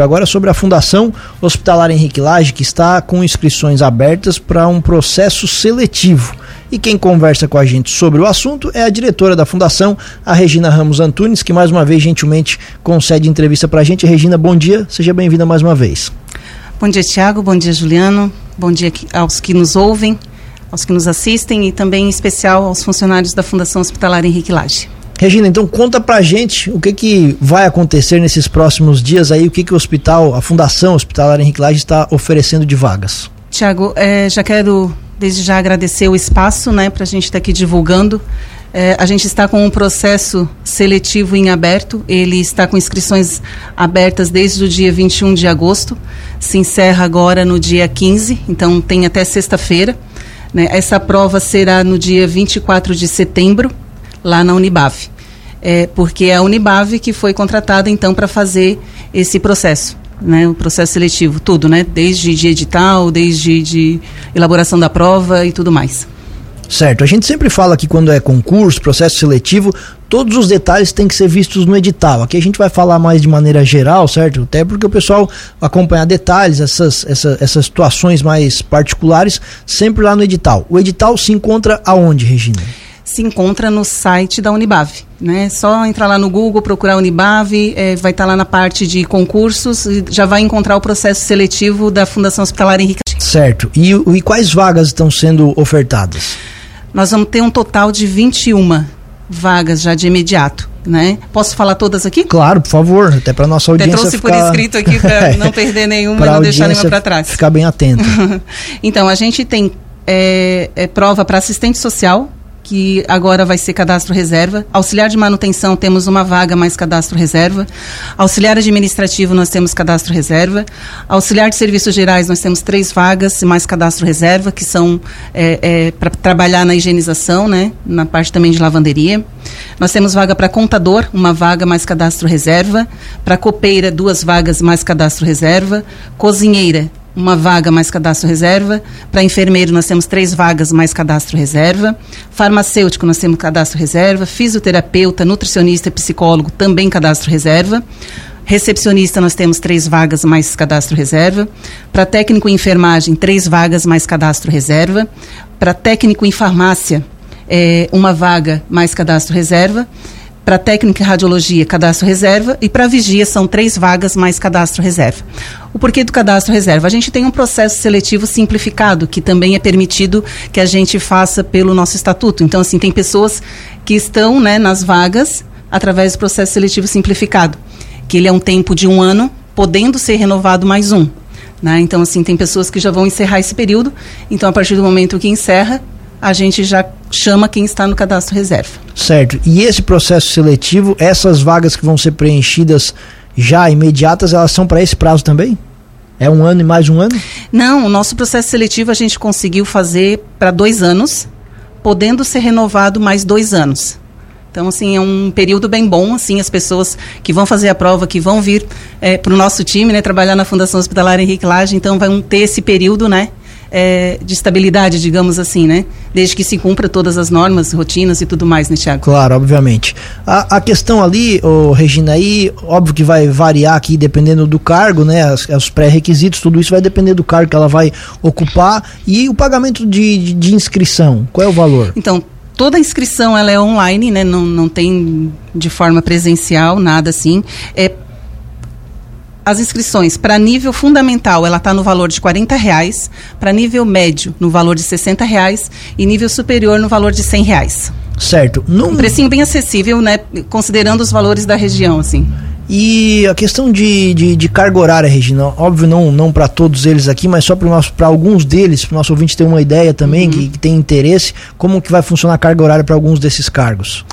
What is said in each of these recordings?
Agora sobre a Fundação Hospitalar Henrique Lage, que está com inscrições abertas para um processo seletivo. E quem conversa com a gente sobre o assunto é a diretora da Fundação, a Regina Ramos Antunes, que mais uma vez gentilmente concede entrevista para a gente. Regina, bom dia, seja bem-vinda mais uma vez. Bom dia, Tiago, bom dia, Juliano, bom dia aos que nos ouvem, aos que nos assistem e também em especial aos funcionários da Fundação Hospitalar Henrique Lage. Regina, então conta pra gente o que, que vai acontecer nesses próximos dias aí, o que, que o hospital, a Fundação Hospitalar Henrique Lage está oferecendo de vagas. Tiago, é, já quero desde já agradecer o espaço né, para a gente estar tá aqui divulgando. É, a gente está com um processo seletivo em aberto, ele está com inscrições abertas desde o dia 21 de agosto, se encerra agora no dia 15, então tem até sexta-feira. Né? Essa prova será no dia 24 de setembro, lá na Unibave é, porque é a Unibave que foi contratada então para fazer esse processo. Né, o processo seletivo, tudo, né? Desde de edital, desde de elaboração da prova e tudo mais. Certo. A gente sempre fala que quando é concurso, processo seletivo, todos os detalhes têm que ser vistos no edital. Aqui a gente vai falar mais de maneira geral, certo? Até porque o pessoal acompanhar detalhes, essas, essa, essas situações mais particulares, sempre lá no edital. O edital se encontra aonde, Regina? Se encontra no site da Unibave. Né? Só entrar lá no Google, procurar Unibave, é, vai estar tá lá na parte de concursos e já vai encontrar o processo seletivo da Fundação Hospitalar Henrique. Certo. E, e quais vagas estão sendo ofertadas? Nós vamos ter um total de 21 vagas já de imediato. Né? Posso falar todas aqui? Claro, por favor, até para nossa audiência. Até trouxe ficar... por escrito aqui para não perder nenhuma e não deixar nenhuma para trás. Ficar bem atento. então, a gente tem é, é prova para assistente social, que agora vai ser cadastro reserva. Auxiliar de manutenção temos uma vaga mais cadastro reserva. Auxiliar administrativo nós temos cadastro reserva. Auxiliar de serviços gerais nós temos três vagas mais cadastro reserva, que são é, é, para trabalhar na higienização, né? Na parte também de lavanderia. Nós temos vaga para contador, uma vaga mais cadastro reserva. Para copeira, duas vagas mais cadastro reserva. Cozinheira, uma vaga mais cadastro reserva. Para enfermeiro, nós temos três vagas mais cadastro reserva. Farmacêutico, nós temos cadastro reserva. Fisioterapeuta, nutricionista e psicólogo, também cadastro reserva. Recepcionista, nós temos três vagas mais cadastro reserva. Para técnico em enfermagem, três vagas mais cadastro reserva. Para técnico em farmácia, é, uma vaga mais cadastro reserva. Para técnica em radiologia, cadastro reserva. E para vigia, são três vagas mais cadastro reserva. O porquê do cadastro reserva? A gente tem um processo seletivo simplificado, que também é permitido que a gente faça pelo nosso estatuto. Então, assim, tem pessoas que estão né, nas vagas através do processo seletivo simplificado, que ele é um tempo de um ano, podendo ser renovado mais um. Né? Então, assim, tem pessoas que já vão encerrar esse período. Então, a partir do momento que encerra, a gente já chama quem está no cadastro reserva. Certo. E esse processo seletivo, essas vagas que vão ser preenchidas já imediatas, elas são para esse prazo também? É um ano e mais um ano? Não, o nosso processo seletivo a gente conseguiu fazer para dois anos, podendo ser renovado mais dois anos. Então, assim, é um período bem bom, assim, as pessoas que vão fazer a prova, que vão vir é, para o nosso time, né, trabalhar na Fundação Hospitalar Henrique Lage, então vão ter esse período, né, é, de estabilidade, digamos assim, né? Desde que se cumpra todas as normas, rotinas e tudo mais, né, Tiago? Claro, obviamente. A, a questão ali, oh, Regina, aí, óbvio que vai variar aqui dependendo do cargo, né? As, os pré-requisitos, tudo isso vai depender do cargo que ela vai ocupar e o pagamento de, de, de inscrição. Qual é o valor? Então, toda a inscrição ela é online, né? Não, não tem de forma presencial, nada assim. É as inscrições para nível fundamental ela está no valor de 40 reais, para nível médio no valor de 60 reais e nível superior no valor de 100 reais. Certo. Num... Um precinho bem acessível, né? Considerando os valores da região, assim. E a questão de, de, de, carga horária, Regina, óbvio não, não para todos eles aqui, mas só para alguns deles, para o nosso ouvinte ter uma ideia também, uhum. que, que tem interesse, como que vai funcionar a carga horária para alguns desses cargos?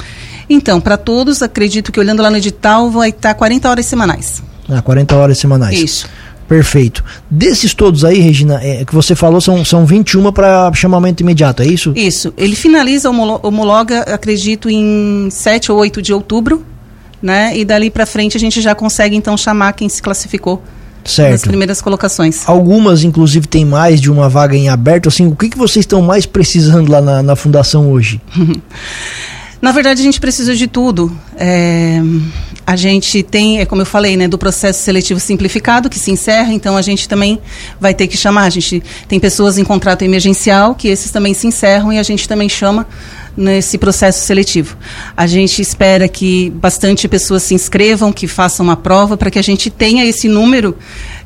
Então, para todos, acredito que olhando lá no edital, vai estar 40 horas semanais. Ah, 40 horas semanais. Isso. Perfeito. Desses todos aí, Regina, é, que você falou, são, são 21 para chamamento imediato, é isso? Isso. Ele finaliza, homologa, acredito, em 7 ou 8 de outubro, né? E dali para frente a gente já consegue, então, chamar quem se classificou certo. nas primeiras colocações. Algumas, inclusive, tem mais de uma vaga em aberto. Assim, o que, que vocês estão mais precisando lá na, na fundação hoje? Na verdade, a gente precisa de tudo. É, a gente tem, é como eu falei, né, do processo seletivo simplificado que se encerra, então a gente também vai ter que chamar. A gente tem pessoas em contrato emergencial que esses também se encerram e a gente também chama nesse processo seletivo. A gente espera que bastante pessoas se inscrevam, que façam uma prova, para que a gente tenha esse número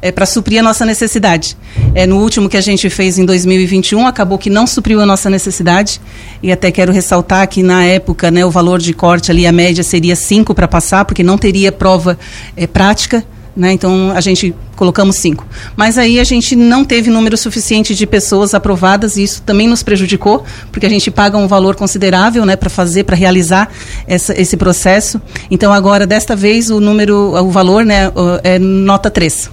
é, para suprir a nossa necessidade. É, no último que a gente fez em 2021, acabou que não supriu a nossa necessidade, e até quero ressaltar que na época né, o valor de corte ali, a média seria 5 para passar, porque não teria prova é, prática. Né? Então a gente colocamos cinco. Mas aí a gente não teve número suficiente de pessoas aprovadas e isso também nos prejudicou, porque a gente paga um valor considerável né, para fazer, para realizar essa, esse processo. Então agora, desta vez, o número, o valor né, é nota 3.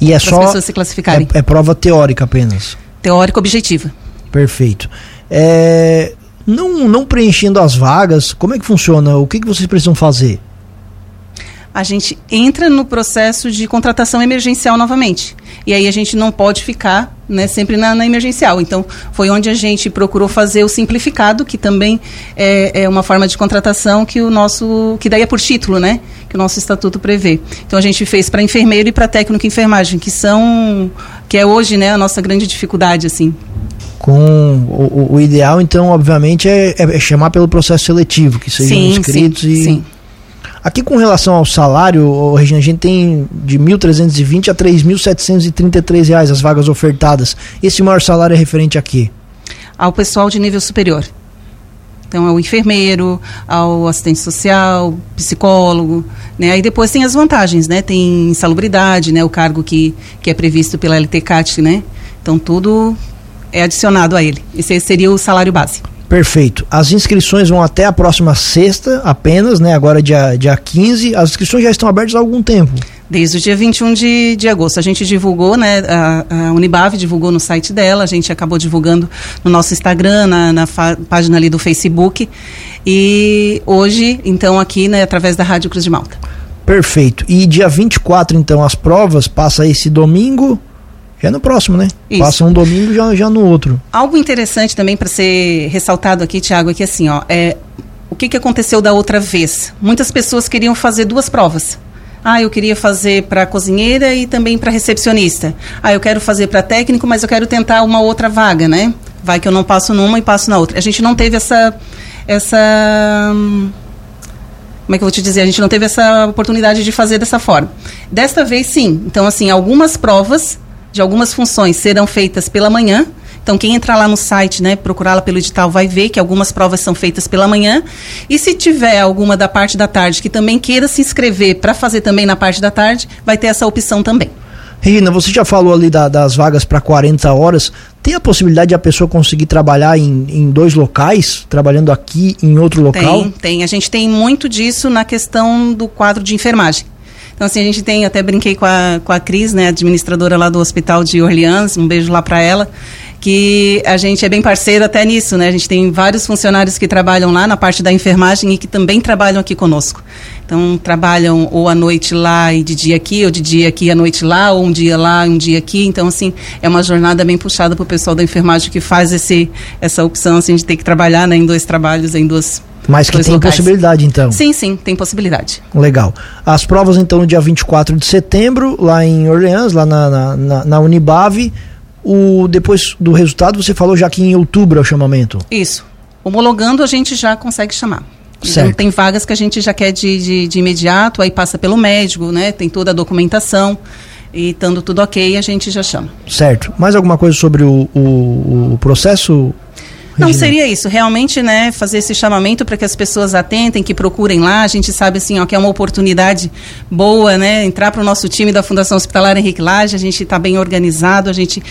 E é só. pessoas se classificarem. É, é prova teórica apenas. Teórica objetiva. Perfeito. É, não, não preenchendo as vagas, como é que funciona? O que, que vocês precisam fazer? A gente entra no processo de contratação emergencial novamente. E aí a gente não pode ficar né, sempre na, na, emergencial. Então, foi onde a gente procurou fazer o simplificado, que também é, é, uma forma de contratação que o nosso. que daí é por título, né? Que o nosso estatuto prevê. Então a gente fez para enfermeiro e para técnico em enfermagem, que são. que é hoje né, a nossa grande dificuldade, assim com o, o, ideal então obviamente é, é, chamar pelo processo seletivo que sejam sim, inscritos sim, e sim. Aqui com relação ao salário, Regina, a gente tem de 1.320 a 3.733 reais as vagas ofertadas. Esse maior salário é referente a quê? Ao pessoal de nível superior. Então, ao enfermeiro, ao assistente social, psicólogo, né? Aí depois tem as vantagens, né? Tem insalubridade, né? O cargo que, que é previsto pela LTCAT, né? Então, tudo é adicionado a ele. Esse seria o salário base. Perfeito. As inscrições vão até a próxima sexta apenas, né? Agora dia, dia 15. As inscrições já estão abertas há algum tempo. Desde o dia 21 de, de agosto. A gente divulgou, né? A, a Unibave divulgou no site dela, a gente acabou divulgando no nosso Instagram, na, na página ali do Facebook. E hoje, então, aqui, né, através da Rádio Cruz de Malta. Perfeito. E dia 24, então, as provas, passa esse domingo. É no próximo, né? Isso. Passa um domingo já, já no outro. Algo interessante também para ser ressaltado aqui, Tiago, é que assim, ó, é, o que, que aconteceu da outra vez? Muitas pessoas queriam fazer duas provas. Ah, eu queria fazer para cozinheira e também para recepcionista. Ah, eu quero fazer para técnico, mas eu quero tentar uma outra vaga, né? Vai que eu não passo numa e passo na outra. A gente não teve essa essa como é que eu vou te dizer? A gente não teve essa oportunidade de fazer dessa forma. Desta vez, sim. Então, assim, algumas provas de algumas funções serão feitas pela manhã. Então, quem entrar lá no site, né, procurá-la pelo edital, vai ver que algumas provas são feitas pela manhã. E se tiver alguma da parte da tarde que também queira se inscrever para fazer também na parte da tarde, vai ter essa opção também. Regina, você já falou ali da, das vagas para 40 horas. Tem a possibilidade de a pessoa conseguir trabalhar em, em dois locais, trabalhando aqui em outro local? Tem, tem. A gente tem muito disso na questão do quadro de enfermagem. Então, assim, a gente tem, até brinquei com a, com a Cris, né, administradora lá do Hospital de Orleans, um beijo lá para ela, que a gente é bem parceiro até nisso, né? A gente tem vários funcionários que trabalham lá na parte da enfermagem e que também trabalham aqui conosco. Então, trabalham ou à noite lá e de dia aqui, ou de dia aqui à noite lá, ou um dia lá, um dia aqui. Então, assim, é uma jornada bem puxada para o pessoal da enfermagem que faz esse, essa opção, assim, de ter que trabalhar né, em dois trabalhos, em duas mas que tem locais. possibilidade, então. Sim, sim, tem possibilidade. Legal. As provas, então, no dia 24 de setembro, lá em Orleans, lá na, na, na, na Unibave. O, depois do resultado, você falou já que em outubro é o chamamento. Isso. Homologando, a gente já consegue chamar. Então, tem vagas que a gente já quer de, de, de, imediato, aí passa pelo médico, né? Tem toda a documentação. E estando tudo ok, a gente já chama. Certo. Mais alguma coisa sobre o, o, o processo não, seria isso, realmente, né, fazer esse chamamento para que as pessoas atentem, que procurem lá. A gente sabe, assim, ó, que é uma oportunidade boa, né, entrar para o nosso time da Fundação Hospitalar Henrique Lage. A gente está bem organizado, a gente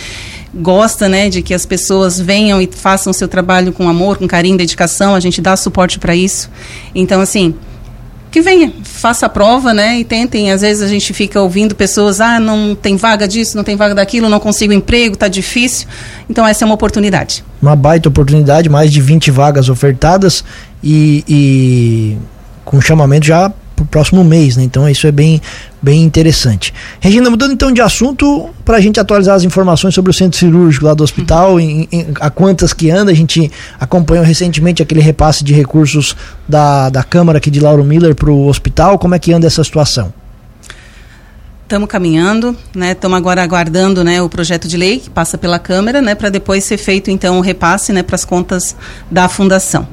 gosta, né, de que as pessoas venham e façam o seu trabalho com amor, com carinho, dedicação. A gente dá suporte para isso. Então, assim, que venha, faça a prova, né? E tentem. Às vezes a gente fica ouvindo pessoas, ah, não tem vaga disso, não tem vaga daquilo, não consigo emprego, tá difícil. Então essa é uma oportunidade. Uma baita oportunidade, mais de 20 vagas ofertadas e, e com chamamento já o próximo mês, né? Então isso é bem, bem interessante. Regina, mudando então de assunto, para a gente atualizar as informações sobre o centro cirúrgico lá do hospital, uhum. em, em, a quantas que anda, a gente acompanhou recentemente aquele repasse de recursos da, da Câmara aqui de Lauro Miller para o hospital, como é que anda essa situação? Estamos caminhando, né? Estamos agora aguardando, né, o projeto de lei que passa pela Câmara, né, para depois ser feito então o repasse, né, para as contas da fundação.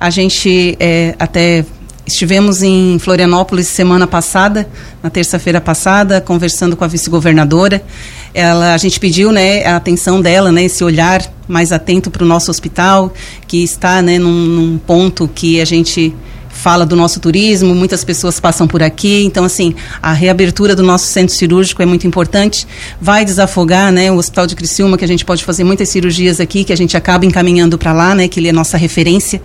A gente é, até estivemos em Florianópolis semana passada, na terça-feira passada, conversando com a vice-governadora. Ela, a gente pediu, né, a atenção dela, né, esse olhar mais atento para o nosso hospital, que está, né, num, num ponto que a gente fala do nosso turismo, muitas pessoas passam por aqui, então assim, a reabertura do nosso centro cirúrgico é muito importante, vai desafogar, né, o Hospital de Criciúma, que a gente pode fazer muitas cirurgias aqui, que a gente acaba encaminhando para lá, né, que ele é nossa referência.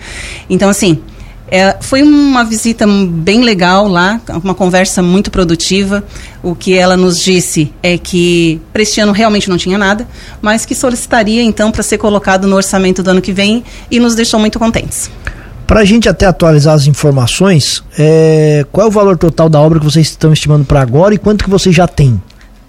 Então assim, é, foi uma visita bem legal lá, uma conversa muito produtiva. O que ela nos disse é que para este ano realmente não tinha nada, mas que solicitaria então para ser colocado no orçamento do ano que vem e nos deixou muito contentes. Para a gente até atualizar as informações, é, qual é o valor total da obra que vocês estão estimando para agora e quanto que vocês já têm?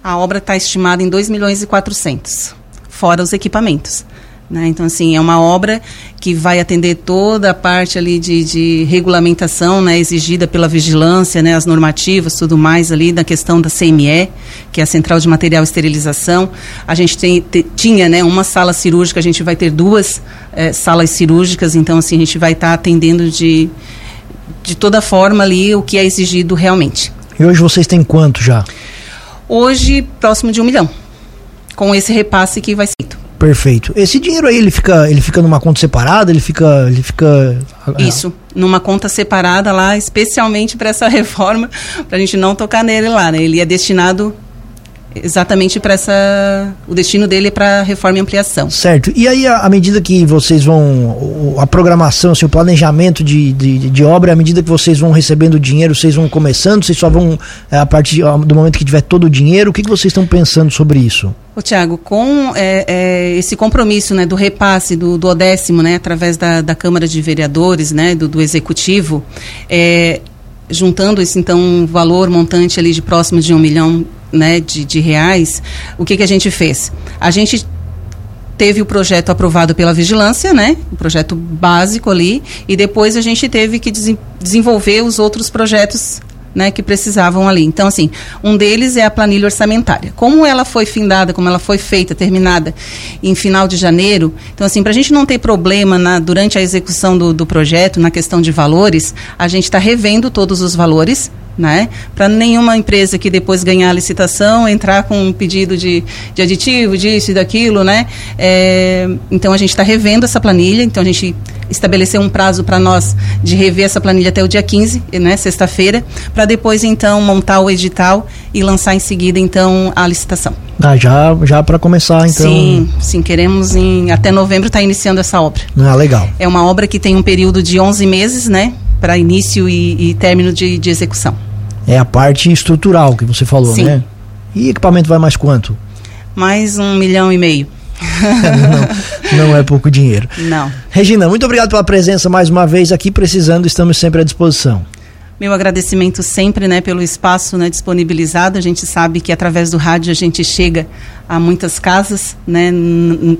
A obra está estimada em 2 milhões e 400, fora os equipamentos. Né? Então, assim, é uma obra que vai atender toda a parte ali de, de regulamentação né, exigida pela vigilância, né, as normativas, tudo mais ali da questão da CME, que é a Central de Material e Esterilização. A gente tem, te, tinha né, uma sala cirúrgica, a gente vai ter duas é, salas cirúrgicas, então, assim, a gente vai estar tá atendendo de, de toda forma ali o que é exigido realmente. E hoje vocês têm quanto já? Hoje, próximo de um milhão, com esse repasse que vai ser feito. Perfeito. Esse dinheiro aí ele fica, ele fica numa conta separada, ele fica, ele fica Isso, numa conta separada lá, especialmente para essa reforma, para a gente não tocar nele lá, né? Ele é destinado exatamente para essa o destino dele é para reforma e ampliação. Certo. E aí à medida que vocês vão a programação assim, o planejamento de, de, de, obra à medida que vocês vão recebendo dinheiro vocês vão começando vocês só vão é, a partir do momento que tiver todo o dinheiro o que, que vocês estão pensando sobre isso? O Tiago com é, é, esse compromisso né do repasse do, do décimo né através da, da Câmara de Vereadores né do, do executivo é, juntando esse então um valor montante ali de próximo de um milhão né, de, de reais, o que, que a gente fez? A gente teve o projeto aprovado pela vigilância, né? O projeto básico ali, e depois a gente teve que desenvolver os outros projetos né, que precisavam ali. Então, assim, um deles é a planilha orçamentária. Como ela foi findada, como ela foi feita, terminada em final de janeiro, então, assim, para a gente não ter problema na, durante a execução do, do projeto, na questão de valores, a gente está revendo todos os valores, né? Para nenhuma empresa que depois ganhar a licitação entrar com um pedido de, de aditivo, disso e daquilo, né? É, então a gente está revendo essa planilha, então a gente estabeleceu um prazo para nós de rever essa planilha até o dia 15, né, sexta-feira, para depois então montar o edital e lançar em seguida então a licitação. Ah, já já para começar então. Sim, sim, queremos em até novembro estar tá iniciando essa obra. Ah, legal. É uma obra que tem um período de 11 meses, né, para início e, e término de, de execução. É a parte estrutural que você falou, Sim. né? E equipamento vai mais quanto? Mais um milhão e meio. não, não é pouco dinheiro. Não. Regina, muito obrigado pela presença mais uma vez aqui. Precisando, estamos sempre à disposição. Meu agradecimento sempre, né, pelo espaço né, disponibilizado. A gente sabe que através do rádio a gente chega a muitas casas, né,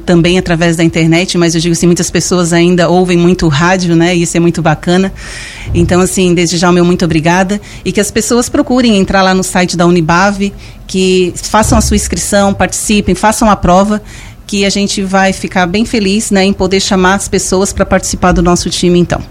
também através da internet, mas eu digo assim, muitas pessoas ainda ouvem muito rádio, né, e isso é muito bacana. Então, assim, desde já o meu muito obrigada e que as pessoas procurem entrar lá no site da Unibave, que façam a sua inscrição, participem, façam a prova que a gente vai ficar bem feliz né, em poder chamar as pessoas para participar do nosso time então.